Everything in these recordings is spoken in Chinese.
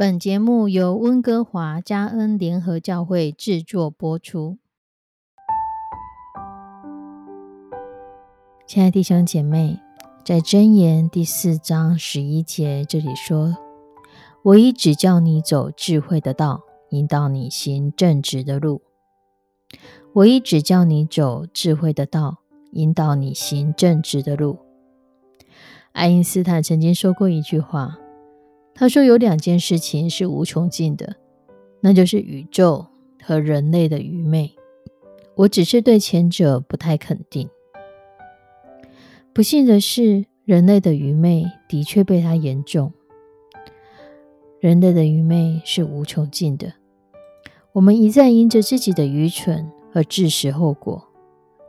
本节目由温哥华加恩联合教会制作播出。亲爱的弟兄姐妹，在箴言第四章十一节这里说：“我已指教你走智慧的道，引导你行正直的路。”我已指教你走智慧的道，引导你行正直的路。爱因斯坦曾经说过一句话。他说：“有两件事情是无穷尽的，那就是宇宙和人类的愚昧。我只是对前者不太肯定。不幸的是，人类的愚昧的确被他言中。人类的愚昧是无穷尽的。我们一再因着自己的愚蠢而致使后果，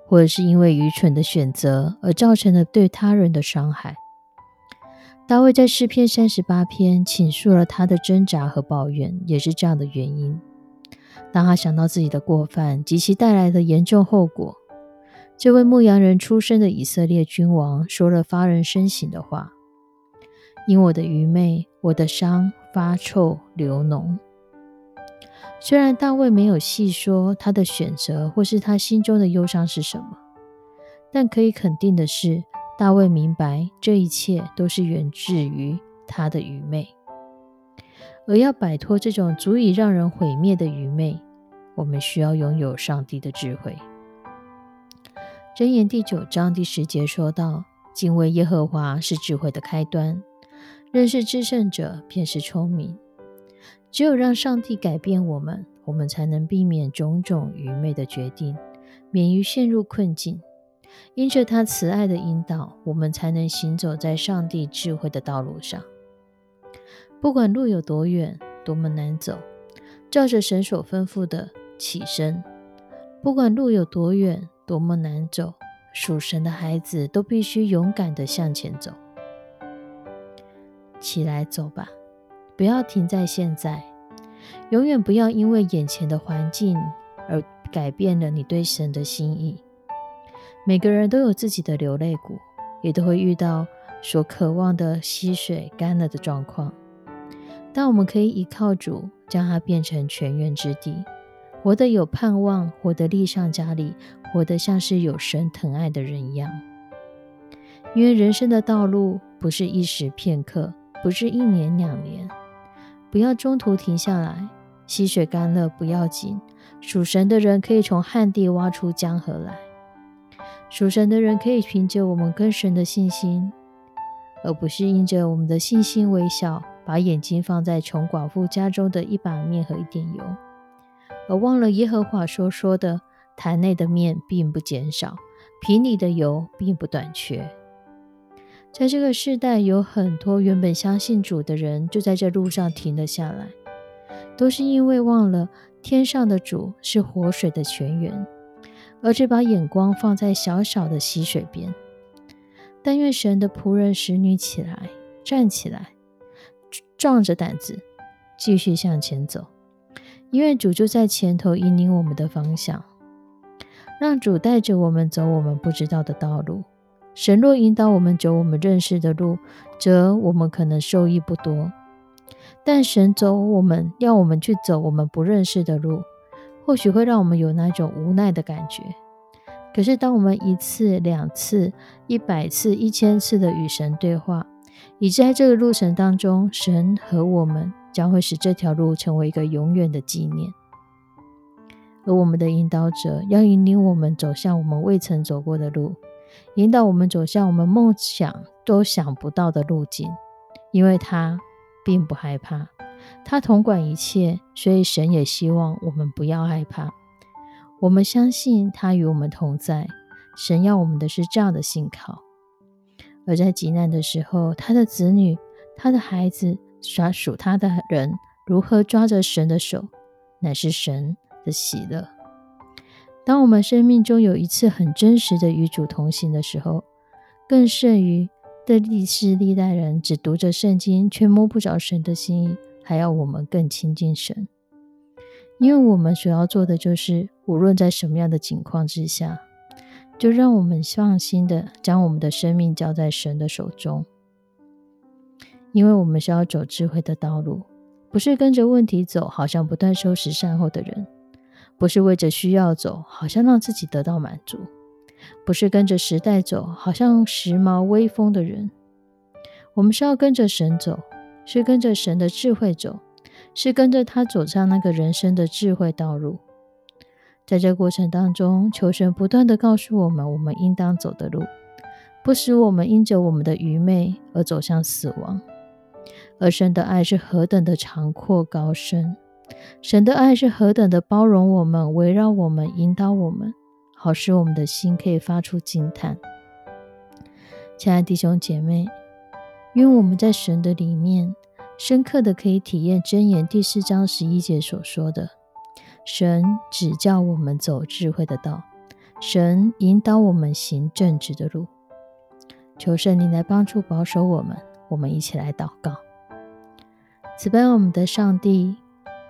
或者是因为愚蠢的选择而造成了对他人的伤害。”大卫在诗篇三十八篇倾诉了他的挣扎和抱怨，也是这样的原因。当他想到自己的过犯及其带来的严重后果，这位牧羊人出身的以色列君王说了发人深省的话：“因我的愚昧，我的伤发臭流脓。”虽然大卫没有细说他的选择或是他心中的忧伤是什么，但可以肯定的是。大卫明白，这一切都是源自于他的愚昧，而要摆脱这种足以让人毁灭的愚昧，我们需要拥有上帝的智慧。箴言第九章第十节说道：“敬畏耶和华是智慧的开端，认识至圣者便是聪明。”只有让上帝改变我们，我们才能避免种种愚昧的决定，免于陷入困境。因着他慈爱的引导，我们才能行走在上帝智慧的道路上。不管路有多远，多么难走，照着神所吩咐的起身；不管路有多远，多么难走，属神的孩子都必须勇敢地向前走。起来走吧，不要停在现在，永远不要因为眼前的环境而改变了你对神的心意。每个人都有自己的流泪谷，也都会遇到所渴望的溪水干了的状况。但我们可以依靠主，将它变成泉源之地，活得有盼望，活得力上加力，活得像是有神疼爱的人一样。因为人生的道路不是一时片刻，不是一年两年，不要中途停下来。溪水干了不要紧，属神的人可以从旱地挖出江河来。属神的人可以凭着我们跟神的信心，而不是因着我们的信心微笑，把眼睛放在穷寡妇家中的一把面和一点油，而忘了耶和华所说的：坛内的面并不减少，瓶里的油并不短缺。在这个世代，有很多原本相信主的人，就在这路上停了下来，都是因为忘了天上的主是活水的泉源。而只把眼光放在小小的溪水边，但愿神的仆人使女起来，站起来，壮着胆子继续向前走，因为主就在前头引领我们的方向，让主带着我们走我们不知道的道路。神若引导我们走我们认识的路，则我们可能受益不多；但神走我们要我们去走我们不认识的路。或许会让我们有那种无奈的感觉，可是当我们一次、两次、一百次、一千次的与神对话，以致在这个路程当中，神和我们将会使这条路成为一个永远的纪念。而我们的引导者要引领我们走向我们未曾走过的路，引导我们走向我们梦想都想不到的路径，因为他并不害怕。他统管一切，所以神也希望我们不要害怕。我们相信他与我们同在。神要我们的是这样的信靠。而在极难的时候，他的子女、他的孩子、属他的人，如何抓着神的手，乃是神的喜乐。当我们生命中有一次很真实的与主同行的时候，更胜于的历世历代人只读着圣经却摸不着神的心意。还要我们更亲近神，因为我们所要做的就是，无论在什么样的境况之下，就让我们放心的将我们的生命交在神的手中。因为我们是要走智慧的道路，不是跟着问题走，好像不断收拾善后的人；不是为着需要走，好像让自己得到满足；不是跟着时代走，好像时髦威风的人。我们是要跟着神走，是跟着神的智慧走，是跟着他走上那个人生的智慧道路。在这过程当中，求神不断的告诉我们，我们应当走的路，不使我们因着我们的愚昧而走向死亡。而神的爱是何等的长阔高深，神的爱是何等的包容我们、围绕我们、引导我们，好使我们的心可以发出惊叹。亲爱的弟兄姐妹，因为我们在神的里面，深刻的可以体验箴言第四章十一节所说的：神指教我们走智慧的道，神引导我们行正直的路。求圣灵来帮助保守我们，我们一起来祷告。慈悲我们的上帝，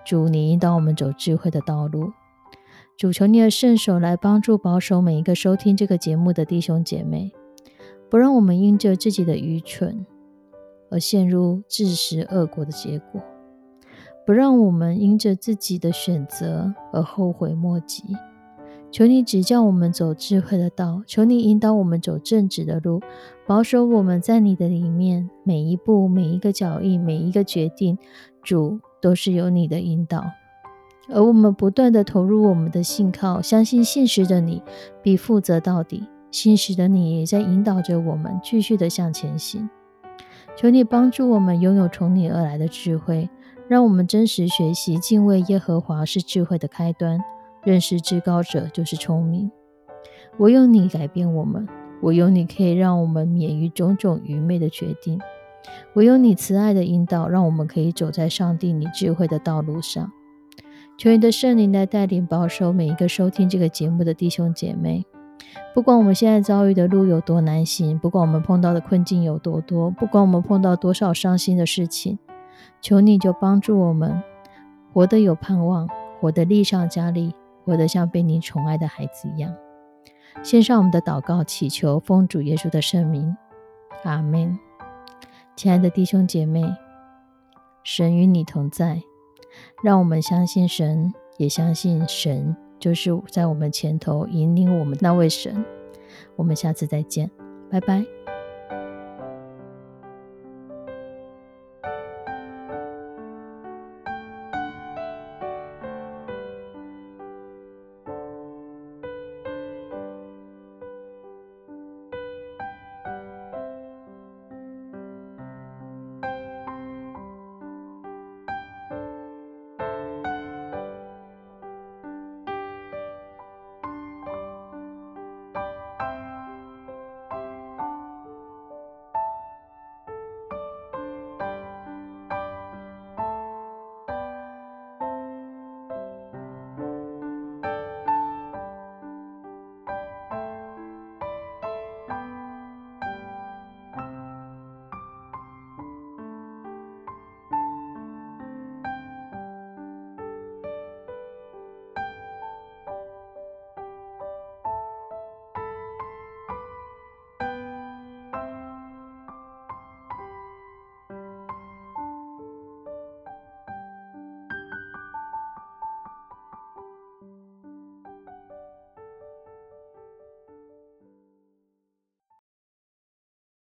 主，你引导我们走智慧的道路。主，求你的圣手来帮助保守每一个收听这个节目的弟兄姐妹，不让我们因着自己的愚蠢而陷入自食恶果的结果，不让我们因着自己的选择而后悔莫及。求你指教我们走智慧的道，求你引导我们走正直的路，保守我们在你的里面，每一步、每一个脚印、每一个决定，主都是有你的引导。而我们不断的投入我们的信靠，相信信实的你必负责到底，信实的你也在引导着我们继续的向前行。求你帮助我们拥有从你而来的智慧，让我们真实学习敬畏耶和华是智慧的开端。认识至高者就是聪明。唯有你改变我们，唯有你可以让我们免于种种愚昧的决定。唯有你慈爱的引导，让我们可以走在上帝你智慧的道路上。求你的圣灵来带领保守每一个收听这个节目的弟兄姐妹。不管我们现在遭遇的路有多难行，不管我们碰到的困境有多多，不管我们碰到多少伤心的事情，求你就帮助我们活得有盼望，活得力上加力。活得像被你宠爱的孩子一样，献上我们的祷告，祈求奉主耶稣的圣名，阿门。亲爱的弟兄姐妹，神与你同在，让我们相信神，也相信神就是在我们前头引领我们那位神。我们下次再见，拜拜。